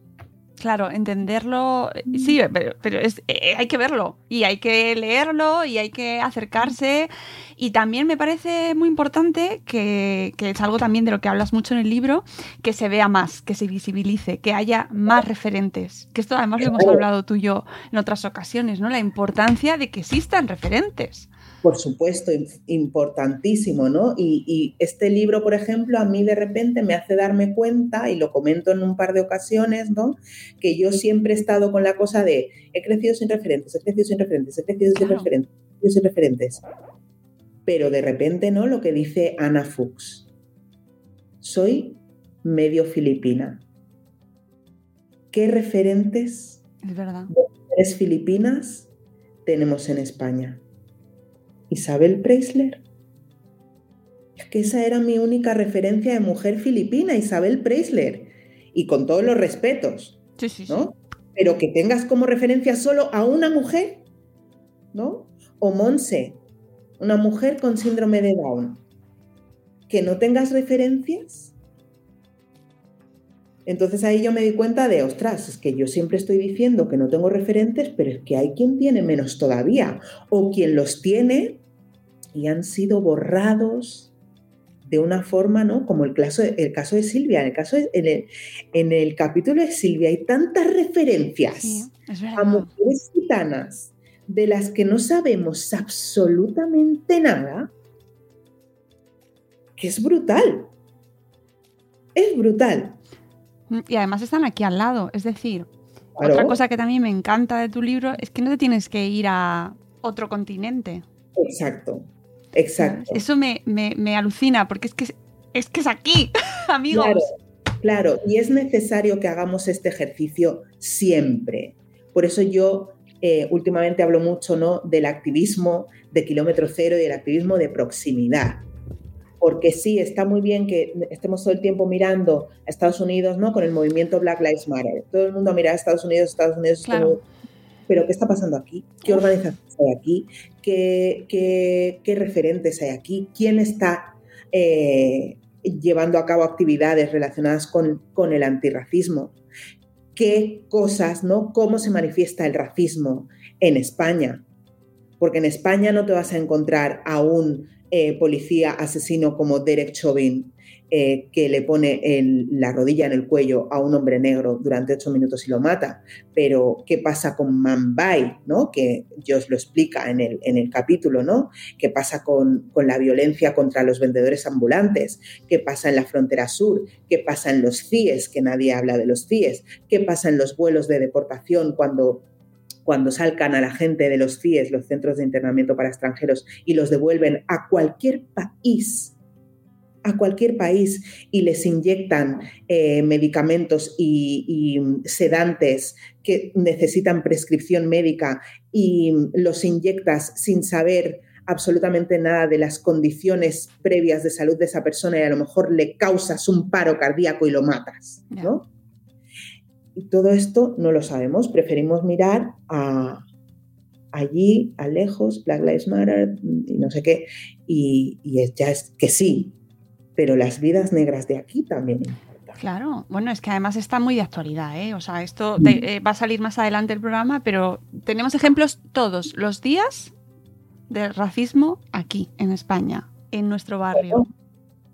Speaker 4: Claro, entenderlo, eh, sí, pero, es, eh, hay que verlo y hay que leerlo y hay que acercarse. Y también me parece muy importante, que, que, es algo también de lo que hablas mucho en el libro, que se vea más, que se visibilice, que haya más referentes. Que esto además lo hemos hablado tú y yo en otras ocasiones, ¿no? La importancia de que existan referentes
Speaker 5: por supuesto, importantísimo, ¿no? Y, este libro, por ejemplo, a mí de repente me hace darme cuenta, y lo comento en un par de ocasiones, ¿no? Que yo siempre he estado con la cosa de, he crecido sin referentes, he crecido sin referentes, he crecido sin referentes, he crecido sin referentes. Pero de repente, ¿no? Lo que dice Ana Fuchs, soy medio filipina. ¿Qué referentes
Speaker 4: es verdad.
Speaker 5: de mujeres filipinas tenemos en España? Isabel Preisler. Es que esa era mi única referencia de mujer filipina, Isabel Preisler. Y con todos los respetos, sí, sí, ¿no? Pero que tengas como referencia solo a una mujer, ¿no? O Monse, una mujer con síndrome de Down. Que no tengas referencias. Entonces ahí yo me di cuenta de, ostras, es que yo siempre estoy diciendo que no tengo referentes, pero es que hay quien tiene menos todavía, o quien los tiene y han sido borrados de una forma, ¿no? Como el caso, el caso de Silvia. En el, caso en, el, capítulo de Silvia hay tantas referencias a mujeres gitanas de las que no sabemos absolutamente nada, que es brutal. Es brutal.
Speaker 4: Y además están aquí al lado. Es decir, otra cosa que también me encanta de tu libro es que no te tienes que ir a otro continente.
Speaker 5: Exacto. Exacto.
Speaker 4: Eso me, alucina porque es que es, que es aquí, amigos.
Speaker 5: Claro, y es necesario que hagamos este ejercicio siempre. Por eso yo eh, últimamente hablo mucho ¿no? del activismo de kilómetro cero y del activismo de proximidad. Porque sí, está muy bien que estemos todo el tiempo mirando a Estados Unidos ¿no? con el movimiento Black Lives Matter. Todo el mundo mira a Estados Unidos, Estados Unidos. Pero ¿qué está pasando aquí? ¿Qué organizaciones hay aquí? ¿Qué, qué, referentes hay aquí? ¿Quién está eh, llevando a cabo actividades relacionadas con, con el antirracismo? ¿Qué cosas, no? ¿Cómo se manifiesta el racismo en España? Porque en España no te vas a encontrar a un eh, policía asesino como Derek Chauvin, eh, que le pone la rodilla en el cuello a un hombre negro durante ocho minutos y lo mata. Pero, ¿qué pasa con Mumbai? ¿no? Que Dios lo explica en el, en el capítulo, ¿no? ¿Qué pasa con, con, la violencia contra los vendedores ambulantes? ¿Qué pasa en la frontera sur? ¿Qué pasa en los CIES? Que nadie habla de los CIES. ¿Qué pasa en los vuelos de deportación cuando cuando salcan a la gente de los CIES, los centros de internamiento para extranjeros, y los devuelven a cualquier país, a cualquier país, y les inyectan eh, medicamentos y, sedantes que necesitan prescripción médica y los inyectas sin saber absolutamente nada de las condiciones previas de salud de esa persona y a lo mejor le causas un paro cardíaco y lo matas, ¿no? Y todo esto no lo sabemos, preferimos mirar a allí, a lejos, Black Lives Matter y no sé qué, y, ya es que sí, pero las vidas negras de aquí también.
Speaker 4: Claro, bueno, es que además está muy de actualidad, ¿eh? O sea, esto mm. eh, va a salir más adelante el programa, pero tenemos ejemplos todos los días de racismo aquí, en España, en nuestro barrio.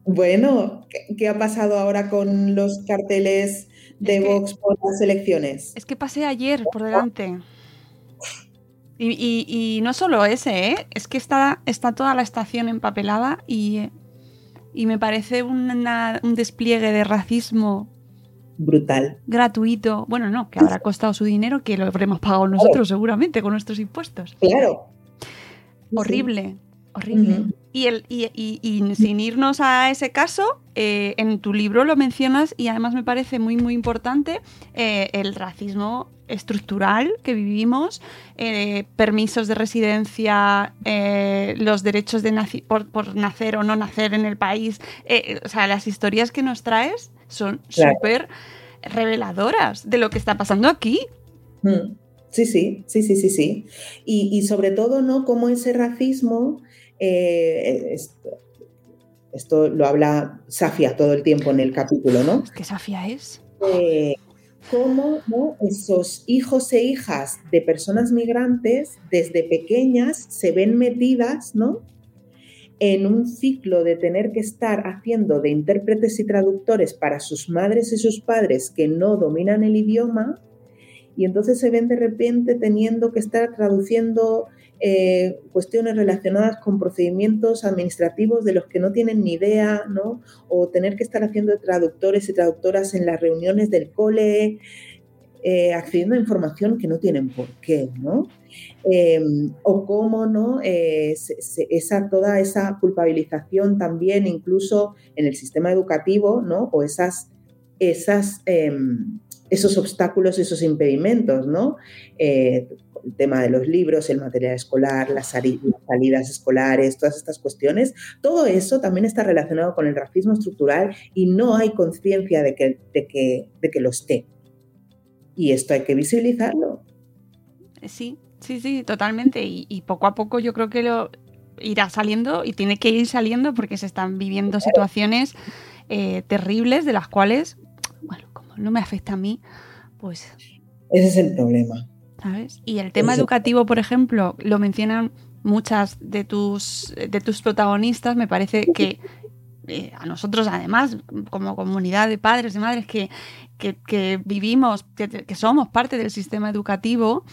Speaker 5: Bueno, ¿qué, ha pasado ahora con los carteles de Vox por las elecciones.
Speaker 4: Es que pasé ayer por delante. Y, no solo ese, ¿eh? es que está, está toda la estación empapelada y, y me parece un despliegue de racismo
Speaker 5: brutal.
Speaker 4: Gratuito. Bueno, no, que habrá costado su dinero, que lo habremos pagado nosotros seguramente con nuestros impuestos.
Speaker 5: Claro.
Speaker 4: Horrible, horrible. y, el, y, sin irnos a ese caso, eh, en tu libro lo mencionas y además me parece muy, muy importante eh, el racismo estructural que vivimos, eh, permisos de residencia, los derechos de por, nacer o no nacer en el país. o sea, las historias que nos traes son súper reveladoras de lo que está pasando aquí.
Speaker 5: Mm. Sí, sí, sí, sí, sí, sí. Y, y sobre todo, ¿no? Cómo ese racismo esto lo habla Safia todo el tiempo en el capítulo, ¿no?
Speaker 4: ¿Qué Safia es?
Speaker 5: Eh, cómo esos hijos e hijas de personas migrantes desde pequeñas se ven metidas, ¿no? En un ciclo de tener que estar haciendo de intérpretes y traductores para sus madres y sus padres que no dominan el idioma, y entonces se ven de repente teniendo que estar traduciendo eh, cuestiones relacionadas con procedimientos administrativos de los que no tienen ni idea, ¿no? O tener que estar haciendo traductores y traductoras en las reuniones del cole, eh, accediendo a información que no tienen por qué, ¿no? Em, o cómo, ¿no? Eh, esa, toda esa culpabilización también incluso en el sistema educativo, ¿no? O esas em, esos obstáculos, esos impedimentos, ¿no? El tema de los libros, el material escolar, las salidas escolares, todas estas cuestiones, todo eso también está relacionado con el racismo estructural y no hay conciencia de que, de, que, de que lo esté. Y esto hay que visibilizarlo.
Speaker 4: Sí, sí, sí, totalmente. Y, poco a poco yo creo que lo irá saliendo y tiene que ir saliendo porque se están viviendo situaciones eh, terribles de las cuales, bueno, como no me afecta a mí, pues...
Speaker 5: Ese es el problema.
Speaker 4: Y el tema educativo, por ejemplo, lo mencionan muchas de tus, de tus protagonistas, me parece que eh, a nosotros además, como comunidad de padres, de madres que, que, vivimos, que, somos parte del sistema educativo,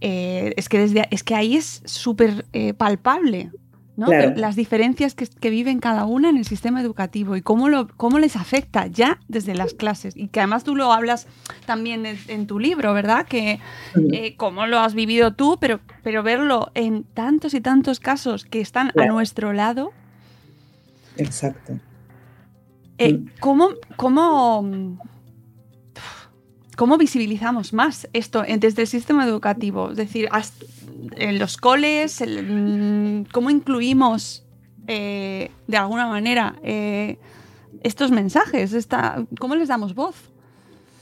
Speaker 4: eh, es, que desde, es que ahí es súper eh, palpable las diferencias que, viven cada una en el sistema educativo y cómo, lo, cómo les afecta ya desde las clases. Y que además tú lo hablas también en, tu libro, ¿verdad? Que eh, cómo lo has vivido tú, pero, pero verlo en tantos y tantos casos que están a nuestro lado.
Speaker 5: Exacto.
Speaker 4: Eh, mm. ¿cómo, cómo, ¿Cómo visibilizamos más esto desde el sistema educativo? Es decir, en los coles, mm, ¿cómo incluimos eh, de alguna manera eh, estos mensajes? Esta, ¿Cómo les damos voz?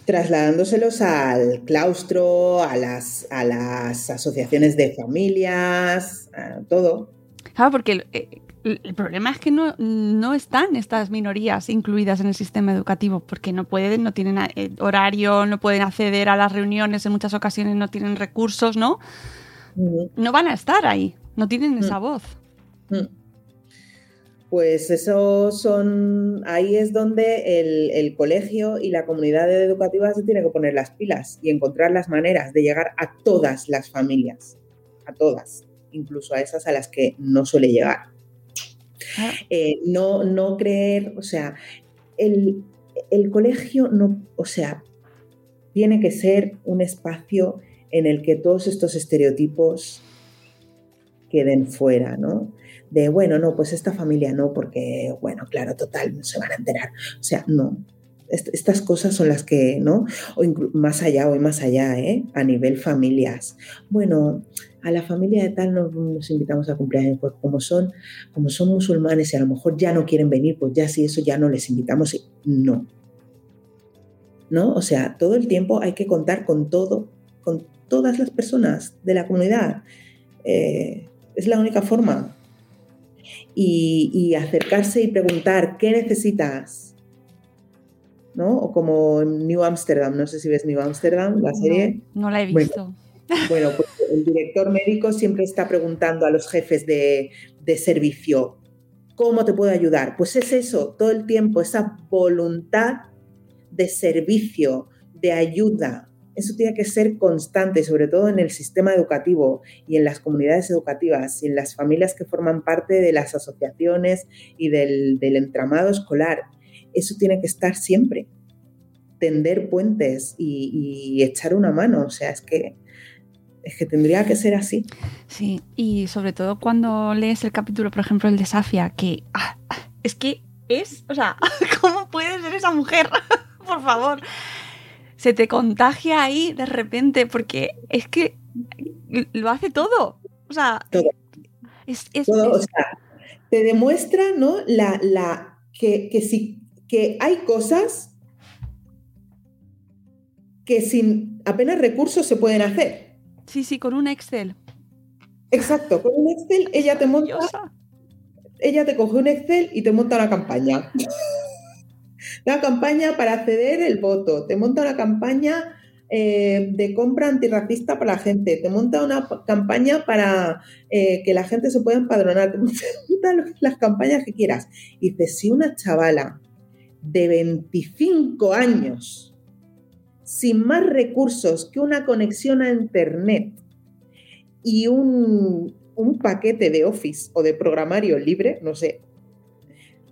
Speaker 5: trasladándoselos al claustro, a las, a las asociaciones de familias, a todo.
Speaker 4: Claro, porque el, eh, el problema es que no, no, están estas minorías incluidas en el sistema educativo, porque no pueden, no tienen eh, horario, no pueden acceder a las reuniones, en muchas ocasiones no tienen recursos, ¿no? No van a estar ahí, no tienen esa voz.
Speaker 5: Pues eso son, ahí es donde el, colegio y la comunidad educativa se tiene que poner las pilas y encontrar las maneras de llegar a todas las familias, a todas, incluso a esas a las que no suele llegar. Ah. Eh, no, no creer, o sea, el, el colegio no, o sea, tiene que ser un espacio en el que todos estos estereotipos queden fuera, ¿no? de, bueno, no, pues esta familia no, porque, bueno, claro, total, no se van a enterar. O sea, no. estas cosas son las que, ¿no? O más allá, o más allá, ¿eh? A nivel familias. Bueno, a la familia de tal nos, invitamos a cumpleaños, pues como son, como son musulmanes y a lo mejor ya no quieren venir, pues ya si eso ya no les invitamos, no. ¿No? O sea, todo el tiempo hay que contar con todo, con todas las personas de la comunidad. Eh, es la única forma y, acercarse y preguntar, ¿qué necesitas? ¿No? O como en New Amsterdam, no sé si ves New Amsterdam, la serie.
Speaker 4: No, la he visto.
Speaker 5: Bueno, pues el director médico siempre está preguntando a los jefes de, de servicio, ¿cómo te puedo ayudar? Pues es eso, todo el tiempo, esa voluntad de servicio, de ayuda, eso tiene que ser constante, sobre todo en el sistema educativo y en las comunidades educativas y en las familias que forman parte de las asociaciones y del, entramado escolar. Eso tiene que estar siempre. Tender puentes y, echar una mano. O sea, es que es que tendría que ser así.
Speaker 4: Sí, y sobre todo cuando lees el capítulo, por ejemplo, el de que ah, es que es, o sea, ¿cómo puede ser esa mujer? por favor se te contagia ahí de repente, porque es que lo hace todo. O sea,
Speaker 5: Es, te demuestra, ¿no? La, la, que, que, que hay cosas que sin apenas recursos se pueden hacer.
Speaker 4: Sí, sí, con un Excel.
Speaker 5: Exacto, con un Excel ella te monta. Ella te coge un Excel y te monta una campaña. Una campaña para acceder el voto, te monta una campaña eh, de compra antirracista para la gente, te monta una campaña para eh, que la gente se pueda empadronar, te monta las campañas que quieras. Y dice, si una chavala de 25 años, sin más recursos que una conexión a Internet y un, un paquete de Office o de programario libre, no sé,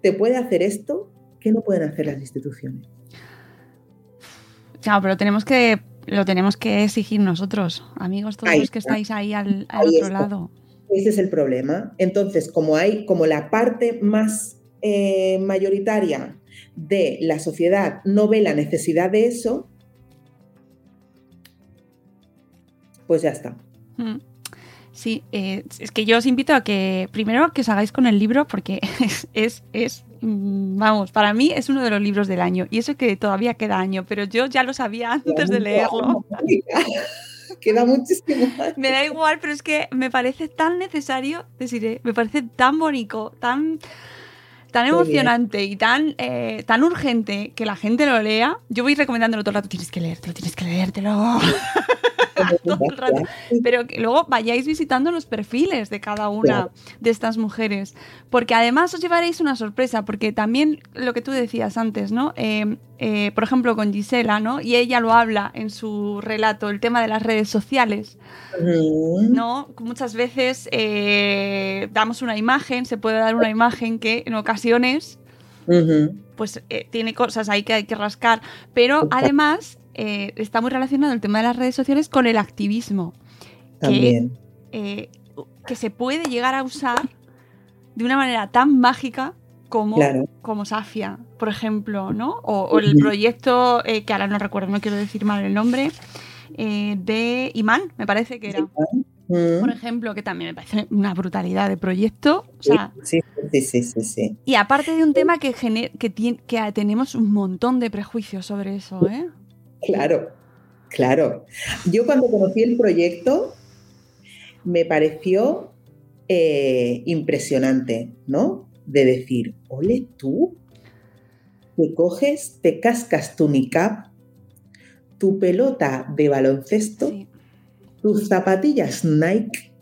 Speaker 5: te puede hacer esto, ¿Qué no pueden hacer las instituciones?
Speaker 4: Claro, pero tenemos que, lo tenemos que exigir nosotros, amigos, todos los que estáis ahí al, otro lado.
Speaker 5: Ese es el problema. Entonces, como hay, como la parte más eh, mayoritaria de la sociedad no ve la necesidad de eso, pues ya está.
Speaker 4: Mm. Sí, eh, es que yo os invito a que primero que os hagáis con el libro porque es, es, vamos, para mí es uno de los libros del año y eso que todavía queda año, pero yo ya lo sabía antes de leerlo.
Speaker 5: queda muchísimo.
Speaker 4: Me da igual, pero es que me parece tan necesario, deciré, me parece tan bonito, tan tan emocionante y tan, eh, tan urgente que la gente lo lea. Yo voy recomendándolo todo el rato, tienes que leértelo, tienes que leértelo. Pero que luego vayáis visitando los perfiles de cada una de estas mujeres. Porque además os llevaréis una sorpresa, porque también lo que tú decías antes, ¿no? Em, eh, por ejemplo, con Gisela, ¿no? Y ella lo habla en su relato, el tema de las redes sociales. ¿No? Muchas veces eh, damos una imagen, se puede dar una imagen que en ocasiones pues eh, tiene cosas ahí que hay que rascar, pero además eh, está muy relacionado el tema de las redes sociales con el activismo.
Speaker 5: También.
Speaker 4: Que, eh, que se puede llegar a usar de una manera tan mágica como, como Safia, por ejemplo, ¿no? O, el proyecto, eh, que ahora no recuerdo, no quiero decir mal el nombre, de Imán, me parece que era. Por ejemplo, que también me parece una brutalidad de proyecto.
Speaker 5: sí, sí, sí, sí,
Speaker 4: Y aparte de un tema que, que, que tenemos un montón de prejuicios sobre eso, ¿eh?
Speaker 5: Claro, claro. Yo cuando conocí el proyecto me pareció eh, impresionante, ¿no? De decir, ole tú, te coges, te cascas tu niqab, tu pelota de baloncesto, tus zapatillas Nike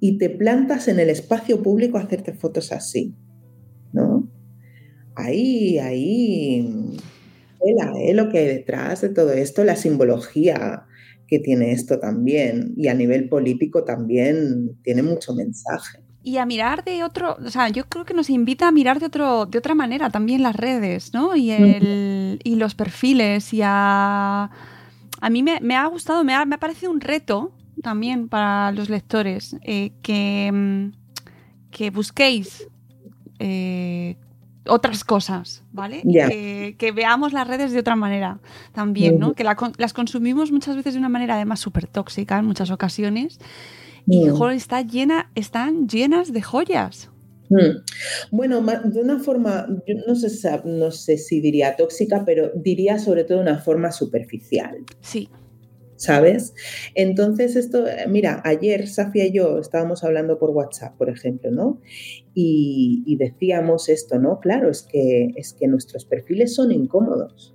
Speaker 5: y te plantas en el espacio público a hacerte fotos así, ¿no? Ahí, ahí, ¿eh? lo que hay detrás de todo esto, la simbología que tiene esto también, y a nivel político también tiene mucho mensaje.
Speaker 4: Y a mirar de otro, o sea, yo creo que nos invita a mirar de otro, de otra manera también las redes, ¿no? Y, el, y los perfiles, y a... A mí me, ha gustado, me ha, me ha, parecido un reto también para los lectores eh, que, mm, que busquéis eh, otras cosas, ¿vale? Que, veamos las redes de otra manera también, ¿no? Que las consumimos muchas veces de una manera además súper tóxica en muchas ocasiones. Y está llena, están llenas de joyas.
Speaker 5: Mm. Bueno, de una forma, yo no sé, no sé si diría tóxica, pero diría sobre todo de una forma superficial.
Speaker 4: Sí.
Speaker 5: ¿Sabes? Entonces, esto, mira, ayer Safia y yo estábamos hablando por WhatsApp, por ejemplo, ¿no? Y, decíamos esto, ¿no? Claro, es que, es que nuestros perfiles son incómodos.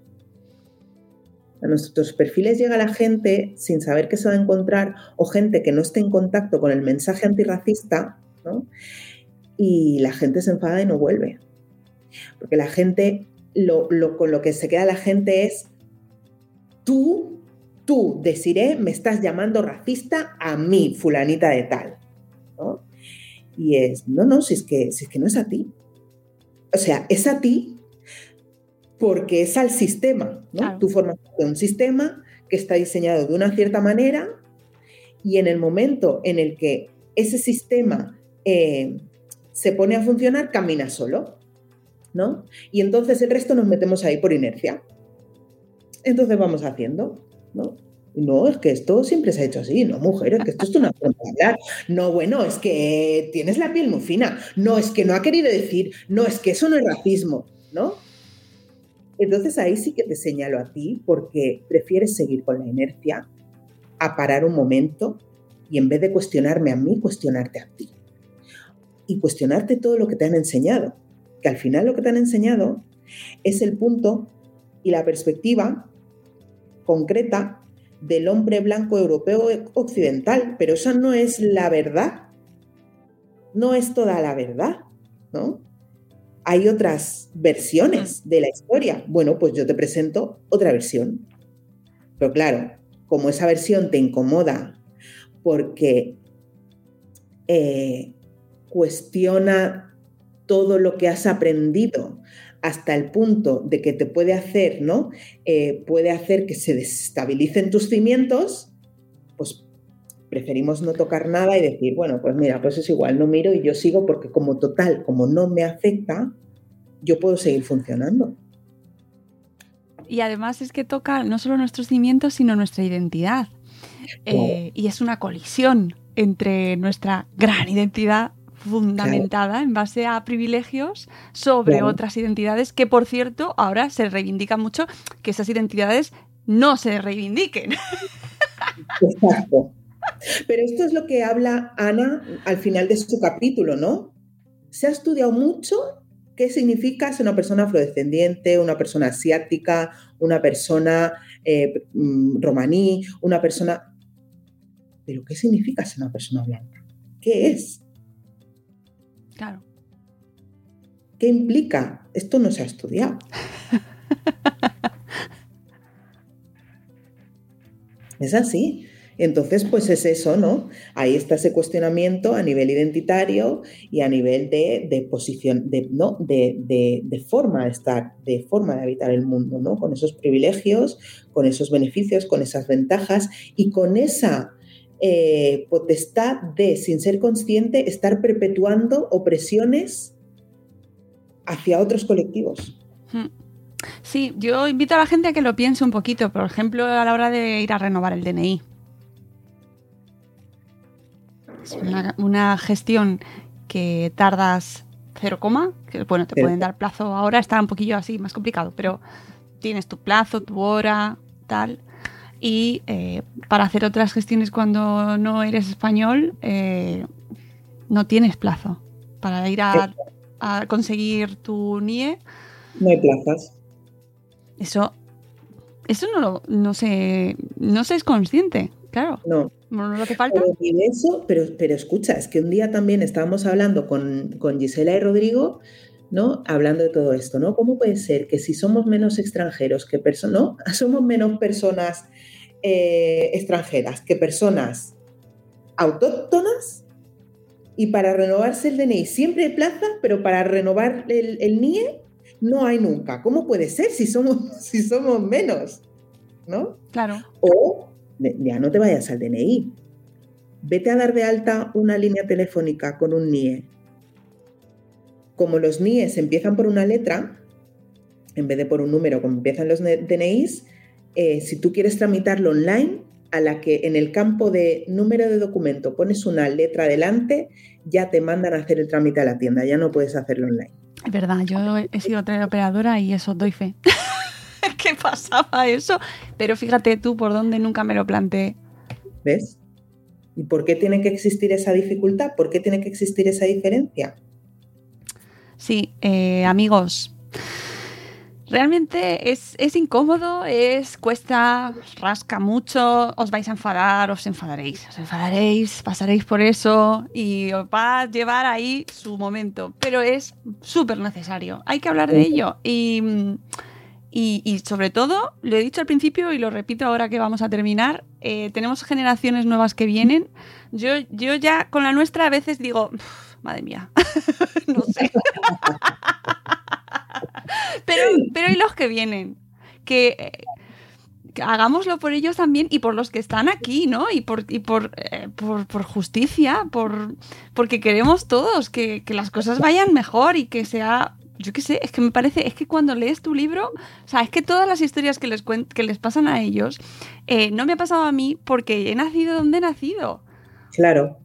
Speaker 5: A nuestros perfiles llega la gente sin saber qué se va a encontrar o gente que no esté en contacto con el mensaje antirracista, ¿no? Y la gente se enfada y no vuelve. Porque la gente, lo, con lo que se queda la gente es, tú tú, deciré, me estás llamando racista a mí, fulanita de tal. Y es, no, no, si es, que, si es que no es a ti. O sea, es a ti porque es al sistema, ¿no? Tú formas de un sistema que está diseñado de una cierta manera y en el momento en el que ese sistema eh, se pone a funcionar, camina solo, ¿no? Y entonces el resto nos metemos ahí por inercia. Entonces vamos haciendo. ¿No? No, es que esto siempre se ha hecho así, no, mujer, es que esto es una. No, bueno, es que tienes la piel muy fina. No, es que no ha querido decir, no, es que eso no es racismo, ¿no? Entonces ahí sí que te señalo a ti porque prefieres seguir con la inercia a parar un momento y en vez de cuestionarme a mí, cuestionarte a ti. Y cuestionarte todo lo que te han enseñado. Que al final lo que te han enseñado es el punto y la perspectiva concreta del hombre blanco europeo occidental, pero esa no es la verdad. No es toda la verdad, ¿no? Hay otras versiones de la historia. Bueno, pues yo te presento otra versión. Pero claro, como esa versión te incomoda porque eh, cuestiona todo lo que has aprendido hasta el punto de que te puede hacer, ¿no? Eh, puede hacer que se desestabilicen tus cimientos, pues preferimos no tocar nada y decir, bueno, pues mira, pues es igual, no miro y yo sigo porque como total, como no me afecta, yo puedo seguir funcionando.
Speaker 4: Y además es que toca no solo nuestros cimientos, sino nuestra identidad. Eh, y es una colisión entre nuestra gran identidad fundamentada en base a privilegios sobre otras identidades que, por cierto, ahora se reivindica mucho que esas identidades no se reivindiquen.
Speaker 5: Exacto. Pero esto es lo que habla Ana al final de su capítulo, ¿no? Se ha estudiado mucho qué significa ser una persona afrodescendiente, una persona asiática, una persona eh, mm, romaní, una persona... Pero ¿qué significa ser una persona blanca? ¿Qué es?
Speaker 4: Claro.
Speaker 5: ¿Qué implica? Esto no se ha estudiado. es así. Entonces, pues es eso, ¿no? Ahí está ese cuestionamiento a nivel identitario y a nivel de, posición, de, ¿no? De, de, forma de estar, de forma de habitar el mundo, ¿no? Con esos privilegios, con esos beneficios, con esas ventajas y con esa eh, potestad de, sin ser consciente, estar perpetuando opresiones hacia otros colectivos.
Speaker 4: Hmm. Sí, yo invito a la gente a que lo piense un poquito, por ejemplo, a la hora de ir a renovar el DNI. Es una, gestión que tardas cero coma, que bueno, te pueden dar plazo ahora, está un poquillo así más complicado, pero tienes tu plazo, tu hora, tal. Y eh, para hacer otras gestiones cuando no eres español, eh, no tienes plazo. Para ir a, a conseguir tu NIE,
Speaker 5: No hay plazas.
Speaker 4: eso, eso no, lo, no, se, no se es consciente, claro.
Speaker 5: No.
Speaker 4: No no hace falta.
Speaker 5: Pero, eso, pero, pero escucha, es que un día también estábamos hablando con, con Gisela y Rodrigo, ¿no? Hablando de todo esto, ¿no? ¿Cómo puede ser que si somos menos extranjeros que personas, ¿no? Somos menos personas eh, extranjeras que personas autóctonas y para renovarse el DNI siempre hay plaza, pero para renovar el, el NIE no hay nunca. ¿Cómo puede ser si somos, si somos menos? ¿No?
Speaker 4: Claro.
Speaker 5: O ya no te vayas al DNI. Vete a dar de alta una línea telefónica con un NIE. Como los NIEs empiezan por una letra, en vez de por un número, como empiezan los DNIs, eh, si tú quieres tramitarlo online, a la que en el campo de número de documento pones una letra delante, ya te mandan a hacer el trámite a la tienda, ya no puedes hacerlo online.
Speaker 4: Es verdad, yo he sido teleoperadora y eso doy fe. que pasaba eso. Pero fíjate tú por dónde nunca me lo planteé.
Speaker 5: ¿Ves? ¿Y por qué tiene que existir esa dificultad? ¿Por qué tiene que existir esa diferencia?
Speaker 4: Sí, eh, amigos. Realmente es, es incómodo, es cuesta, rasca mucho, os vais a enfadar, os enfadaréis, os enfadaréis, pasaréis por eso y os va a llevar ahí su momento, pero es súper necesario, hay que hablar de ello. Y, mm, y, y sobre todo, lo he dicho al principio y lo repito ahora que vamos a terminar, eh, tenemos generaciones nuevas que vienen, yo, yo ya con la nuestra a veces digo, "Uf, madre mía, no sé. pero, pero ¿y los que vienen? Que, eh, que hagámoslo por ellos también y por los que están aquí, ¿no? Y por, y por, eh, por, por justicia, por, porque queremos todos que, que las cosas vayan mejor y que sea yo qué sé, es que me parece, es que cuando lees tu libro, o sea, es que todas las historias que les, que les pasan a ellos, eh, no me ha pasado a mí porque he nacido donde he nacido
Speaker 5: Claro,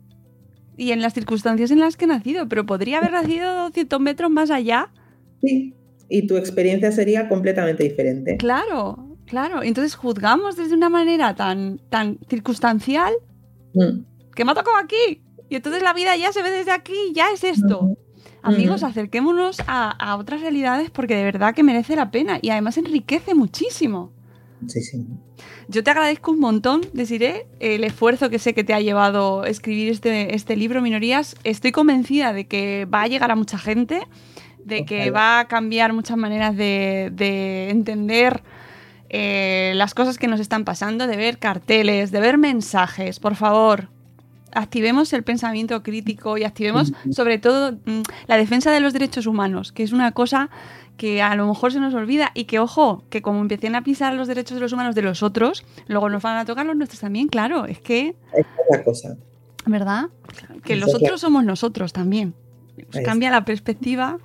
Speaker 4: y en las circunstancias en las que he nacido, pero podría haber nacido 200 metros más allá.
Speaker 5: sí. Y tu experiencia sería completamente diferente.
Speaker 4: Claro, claro. Entonces juzgamos desde una manera tan, tan circunstancial
Speaker 5: Mm.
Speaker 4: que me ha tocado aquí. Y entonces la vida ya se ve desde aquí, ya es esto. Amigos, acerquémonos a, a otras realidades porque de verdad que merece la pena y además enriquece muchísimo.
Speaker 5: Sí, sí.
Speaker 4: Yo te agradezco un montón, Desiree, el esfuerzo que sé que te ha llevado escribir este, este libro, Minorías. Estoy convencida de que va a llegar a mucha gente, de que va a cambiar muchas maneras de, de entender eh, las cosas que nos están pasando, de ver carteles, de ver mensajes. Por favor, activemos el pensamiento crítico y activemos sobre todo mm, la defensa de los derechos humanos, que es una cosa que a lo mejor se nos olvida y que, ojo, que como empiecen a pisar los derechos de los humanos de los otros, luego nos van a tocar los nuestros también, claro, es que,
Speaker 5: es la cosa.
Speaker 4: ¿verdad? Que los otros somos nosotros también. Cambia la perspectiva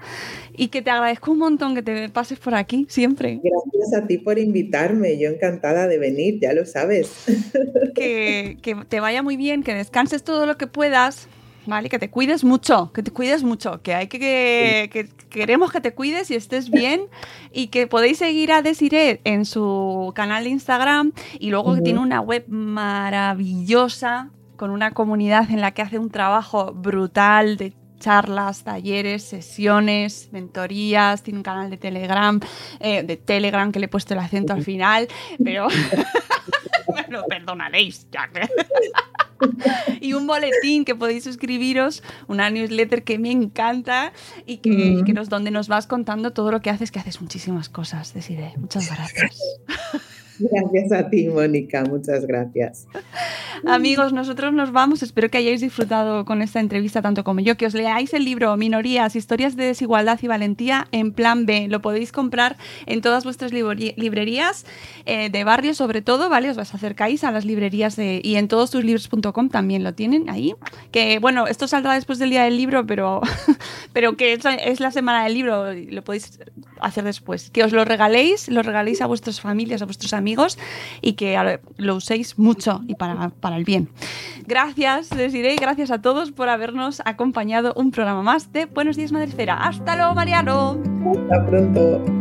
Speaker 4: y que te agradezco un montón que te pases por aquí siempre.
Speaker 5: Gracias a ti por invitarme. Yo encantada de venir, ya lo sabes.
Speaker 4: que, que te vaya muy bien, que descanses todo lo que puedas, ¿vale? Que te cuides mucho, que te cuides mucho, que hay que, que, que queremos que te cuides y estés bien y que podéis seguir a Desiree en su canal de Instagram y luego que tiene una web maravillosa con una comunidad en la que hace un trabajo brutal de charlas, talleres, sesiones, mentorías, tiene un canal de Telegram, eh, de Telegram que le he puesto el acento al final, pero me lo perdonaréis, ya que... y un boletín que podéis suscribiros, una newsletter que me encanta y que, y que nos, donde nos vas contando todo lo que haces, que haces muchísimas cosas, Desiree. Muchas gracias.
Speaker 5: Gracias a ti, Mónica. Muchas gracias.
Speaker 4: Amigos, nosotros nos vamos. Espero que hayáis disfrutado con esta entrevista tanto como yo. Que os leáis el libro Minorías, Historias de Desigualdad y Valentía en plan B. Lo podéis comprar en todas vuestras librerí- librerías eh, de barrio, sobre todo, ¿vale? Os acercáis a las librerías de- y en todostuslibros.com también lo tienen ahí. Que bueno, esto saldrá después del día del libro, pero, pero que es, es la semana del libro, lo podéis hacer después. Que os lo regaléis, lo regaléis a vuestras familias, a vuestros amigos y que lo uséis mucho y para, para el bien. Gracias, les diré, gracias a todos por habernos acompañado un programa más de Buenos Días Madresfera. Hasta luego, Mariano.
Speaker 5: Hasta pronto.